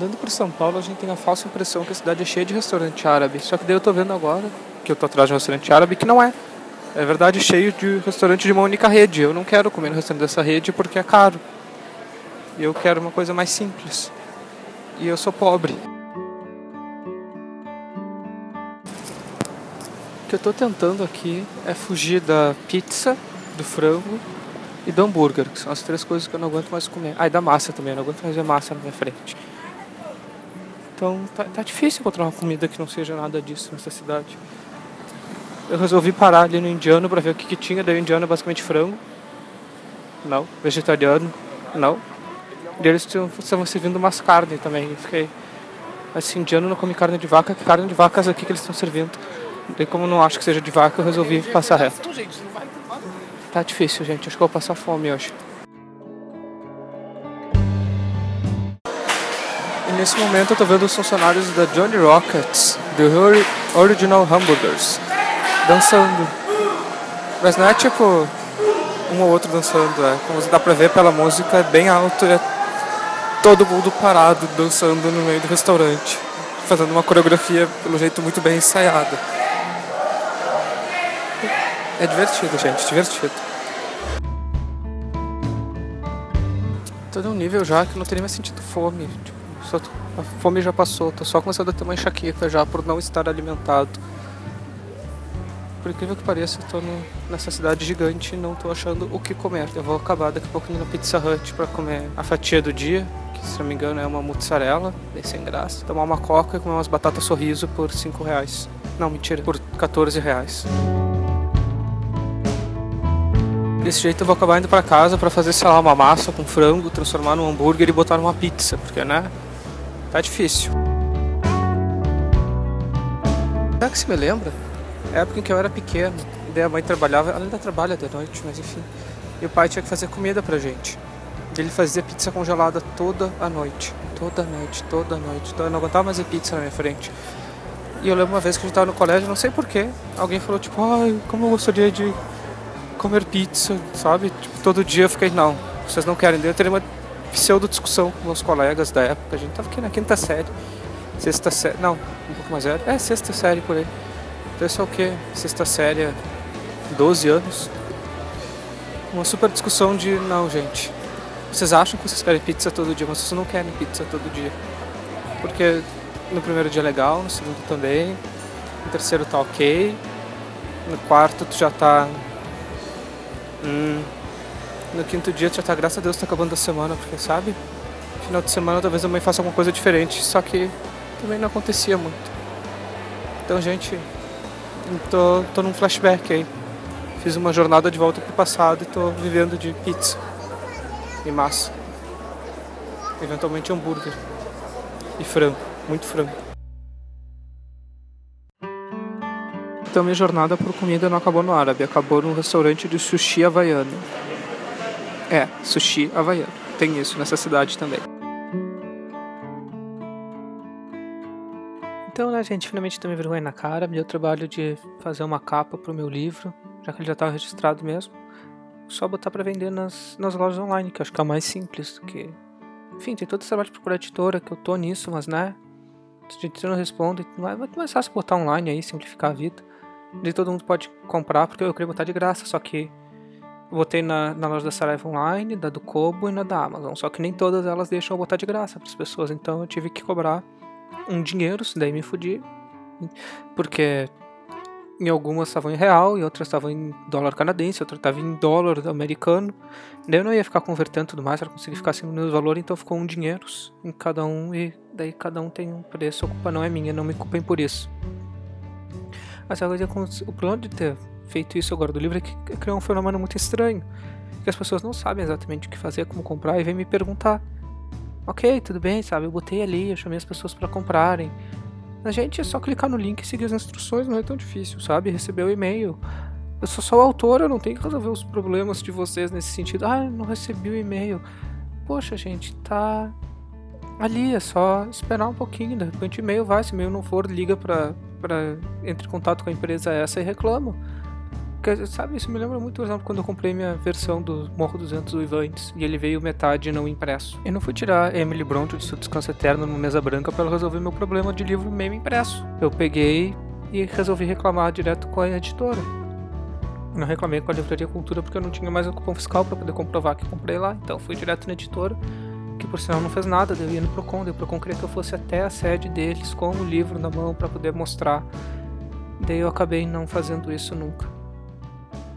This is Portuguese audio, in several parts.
andando por São Paulo, a gente tem a falsa impressão que a cidade é cheia de restaurante árabe. Só que daí eu tô vendo agora, que eu tô atrás de um restaurante árabe, que não é. É verdade, cheio de restaurante de uma única rede. Eu não quero comer no restaurante dessa rede porque é caro. Eu quero uma coisa mais simples. E eu sou pobre. O que eu tô tentando aqui é fugir da pizza, do frango e do hambúrguer, que são as três coisas que eu não aguento mais comer. Ah, e da massa também, eu não aguento mais ver massa na minha frente. Então tá, tá difícil encontrar uma comida que não seja nada disso nessa cidade. Eu resolvi parar ali no indiano para ver o que, que tinha, daí o indiano é basicamente frango. Não. Vegetariano. Não. E eles estavam servindo umas carnes também. Eu fiquei. Assim, indiano não come carne de vaca, que carne de vacas aqui que eles estão servindo. Daí como não acho que seja de vaca, eu resolvi passar reto. Tá difícil, gente. Acho que eu vou passar fome hoje. Nesse momento eu tô vendo os funcionários da Johnny Rockets, do Original Hamburgers, dançando. Mas não é tipo um ou outro dançando, é. Como dá pra ver pela música, é bem alto e é todo mundo parado dançando no meio do restaurante. Fazendo uma coreografia, pelo jeito, muito bem ensaiada. É divertido, gente, divertido. Tô num nível já que não teria mais sentido fome. Tipo, só, a fome já passou, tô só começando a ter uma enxaqueca já por não estar alimentado. Por incrível que pareça, eu tô no, nessa cidade gigante e não tô achando o que comer. Eu vou acabar daqui a pouco indo na Pizza Hut pra comer a fatia do dia, que se não me engano é uma mozzarella, bem sem graça. Tomar uma coca e comer umas batatas sorriso por 5 reais. Não, mentira, por 14 reais. Desse jeito eu vou acabar indo pra casa pra fazer, sei lá, uma massa com frango, transformar num hambúrguer e botar numa pizza, porque, né? Tá difícil. Será que se me lembra? Época em que eu era pequeno, daí a mãe trabalhava, ela ainda trabalha de noite, mas enfim. E o pai tinha que fazer comida pra gente. Ele fazia pizza congelada toda a noite. Toda noite, toda noite. Então eu não aguentava mais ver pizza na minha frente. E eu lembro uma vez que a gente tava no colégio, não sei porquê, alguém falou tipo, ai, como eu gostaria de comer pizza, sabe? Tipo, todo dia eu fiquei, não, vocês não querem. Eu teria uma pseudo discussão com meus colegas da época. A gente tava aqui na quinta série, sexta série, não, um pouco mais velho. É, sexta série por aí. Então isso é o que? Sexta série, 12 anos. Uma super discussão de, não, gente, vocês acham que vocês querem pizza todo dia, mas vocês não querem pizza todo dia. Porque no primeiro dia é legal, no segundo também, no terceiro tá ok, no quarto tu já tá Hum, no quinto dia já tá, graças a Deus, tá acabando a semana, porque sabe? Final de semana talvez a mãe faça alguma coisa diferente, só que também não acontecia muito. Então, gente, tô, tô num flashback aí. Fiz uma jornada de volta pro passado e tô vivendo de pizza e massa. Eventualmente hambúrguer e frango, muito frango. Então minha jornada por comida não acabou no árabe, acabou num restaurante de sushi havaiano. É, sushi havaiano. Tem isso nessa cidade também. Então, né, gente, finalmente tomei vergonha na cara. Me deu trabalho de fazer uma capa pro meu livro, já que ele já estava registrado mesmo. Só botar para vender nas, nas lojas online, que acho que é mais simples. Que... Enfim, tem todo esse trabalho de procurar editora, que eu tô nisso, mas né. Se a não responde, é muito mais fácil botar online aí, simplificar a vida de todo mundo pode comprar, porque eu queria botar de graça, só que botei na, na loja da Saraiva Online, da do Kobo e na da Amazon. Só que nem todas elas deixam eu botar de graça para as pessoas, então eu tive que cobrar um dinheiro, daí me fudi. Porque em algumas estavam em real, e outras estavam em dólar canadense, outra estava em dólar americano. Daí eu não ia ficar convertendo tudo mais, para conseguir ficar acima do valor, então ficou um dinheiro em cada um, e daí cada um tem um preço. A culpa não é minha, não me culpem por isso. Mas coisa com o problema de ter feito isso agora do livro é que criou um fenômeno muito estranho. Que as pessoas não sabem exatamente o que fazer, como comprar, e vêm me perguntar. Ok, tudo bem, sabe? Eu botei ali, eu chamei as pessoas para comprarem. A gente é só clicar no link e seguir as instruções, não é tão difícil, sabe? Receber o e-mail. Eu sou só o autor, eu não tenho que resolver os problemas de vocês nesse sentido. Ah, eu não recebi o e-mail. Poxa, gente, tá ali, é só esperar um pouquinho. De repente o e-mail vai, se o e-mail não for, liga pra, para entre em contato com a empresa essa e reclama. Sabe, isso me lembra muito, por exemplo, quando eu comprei minha versão do Morro 200 Uivantes e ele veio metade não impresso. Eu não fui tirar Emily Bronte de seu descanso eterno numa mesa branca para resolver meu problema de livro meio impresso. Eu peguei e resolvi reclamar direto com a editora. Não reclamei com a Livraria Cultura porque eu não tinha mais o cupom fiscal para poder comprovar que comprei lá, então fui direto na editora que por sinal não fez nada, eu ia no Procon, daí o Procon queria que eu fosse até a sede deles com o livro na mão para poder mostrar. Daí eu acabei não fazendo isso nunca.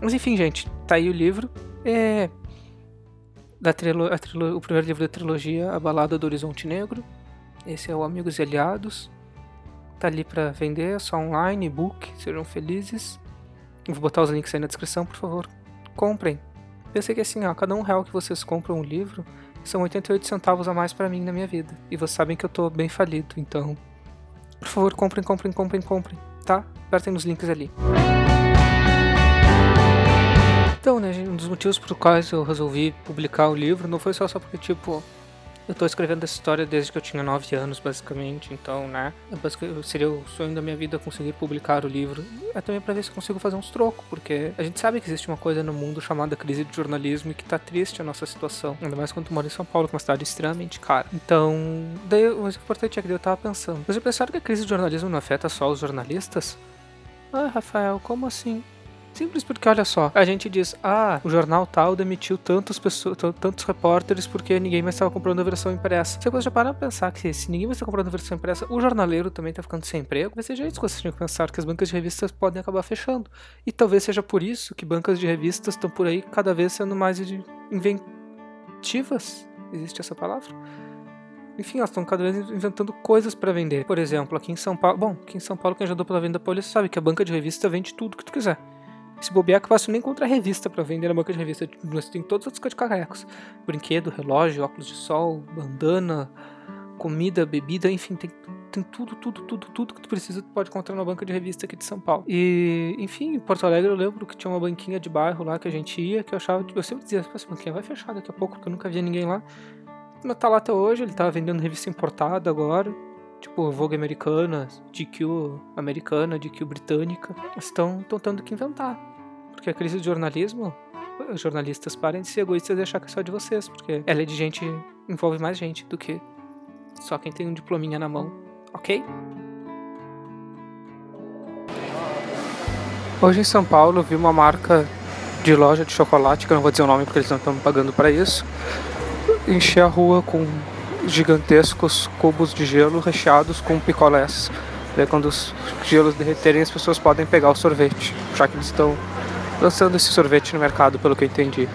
Mas enfim, gente, tá aí o livro. É da trilo, trilo, o primeiro livro da trilogia, A Balada do Horizonte Negro. Esse é o Amigos e Aliados. Tá ali para vender, é só online, e-book, sejam felizes. vou botar os links aí na descrição, por favor. Comprem. Pensei que assim, ó, cada um real que vocês compram um livro, são 88 centavos a mais para mim na minha vida. E vocês sabem que eu tô bem falido, então. Por favor, comprem, comprem, comprem, comprem, tá? Apertem nos links ali. Então, né, um dos motivos por quais eu resolvi publicar o livro não foi só, só porque, tipo, eu tô escrevendo essa história desde que eu tinha 9 anos, basicamente, então, né, seria o sonho da minha vida conseguir publicar o livro. É também pra ver se consigo fazer uns trocos, porque a gente sabe que existe uma coisa no mundo chamada crise de jornalismo e que tá triste a nossa situação. Ainda mais quando tu mora em São Paulo, que é uma cidade extremamente cara. Então, daí, o mais importante é que eu tava pensando. Eu pensaram que a crise de jornalismo não afeta só os jornalistas? Ah, Rafael, como assim? Simples porque, olha só, a gente diz, ah, o jornal tal demitiu tantas pessoas, tantos repórteres porque ninguém mais estava comprando a versão impressa. Você pode já parar pra pensar que se ninguém mais está comprando a versão impressa, o jornaleiro também está ficando sem emprego. Vai ser isso que você tinha que pensar, que as bancas de revistas podem acabar fechando. E talvez seja por isso que bancas de revistas estão por aí cada vez sendo mais inventivas. Existe essa palavra? Enfim, elas estão cada vez inventando coisas para vender. Por exemplo, aqui em São Paulo. Bom, aqui em São Paulo, quem já deu pela venda da Polícia sabe que a banca de revista vende tudo que tu quiser. Se bobear que eu faço nem contra revista para vender na banca de revista. Nós tem todos os outros coisas de carecos. Brinquedo, relógio, óculos de sol, bandana, comida, bebida, enfim, tem, tem tudo, tudo, tudo, tudo que tu precisa, tu pode encontrar na banca de revista aqui de São Paulo. E, enfim, em Porto Alegre eu lembro que tinha uma banquinha de bairro lá que a gente ia, que eu achava, tipo, eu sempre dizia, essa banquinha vai fechar daqui a pouco, porque eu nunca via ninguém lá. Mas tá lá até hoje, ele tá vendendo revista importada agora tipo Vogue americana, GQ americana, GQ britânica, estão tentando que inventar. Porque a crise do jornalismo, jornalistas parem de ser egoístas e achar que é só de vocês, porque ela é de gente, envolve mais gente do que só quem tem um diplominha na mão, ok? Hoje em São Paulo vi uma marca de loja de chocolate, que eu não vou dizer o nome porque eles não estão pagando para isso, encher a rua com gigantescos cubos de gelo recheados com picolés. Quando os gelos derreterem as pessoas podem pegar o sorvete, já que eles estão lançando esse sorvete no mercado, pelo que eu entendi.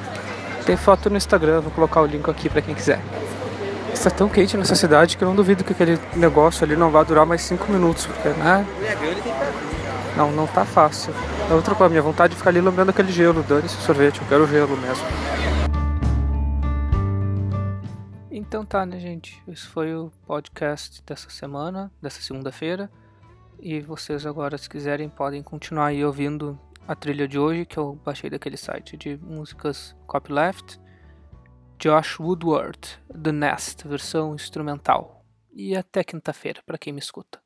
Tem foto no Instagram, vou colocar o link aqui para quem quiser. Está tão quente nessa cidade que eu não duvido que aquele negócio ali não vá durar mais 5 minutos, porque, né? Não, não tá fácil. É outra coisa, minha vontade de ficar ali lambendo aquele gelo, dane esse sorvete, eu quero gelo mesmo. Então tá, né, gente? Esse foi o podcast dessa semana, dessa segunda-feira. E vocês agora, se quiserem, podem continuar aí ouvindo a trilha de hoje, que eu baixei daquele site de músicas Copyleft, Josh Woodward, The Nest, versão instrumental. E até quinta-feira, para quem me escuta.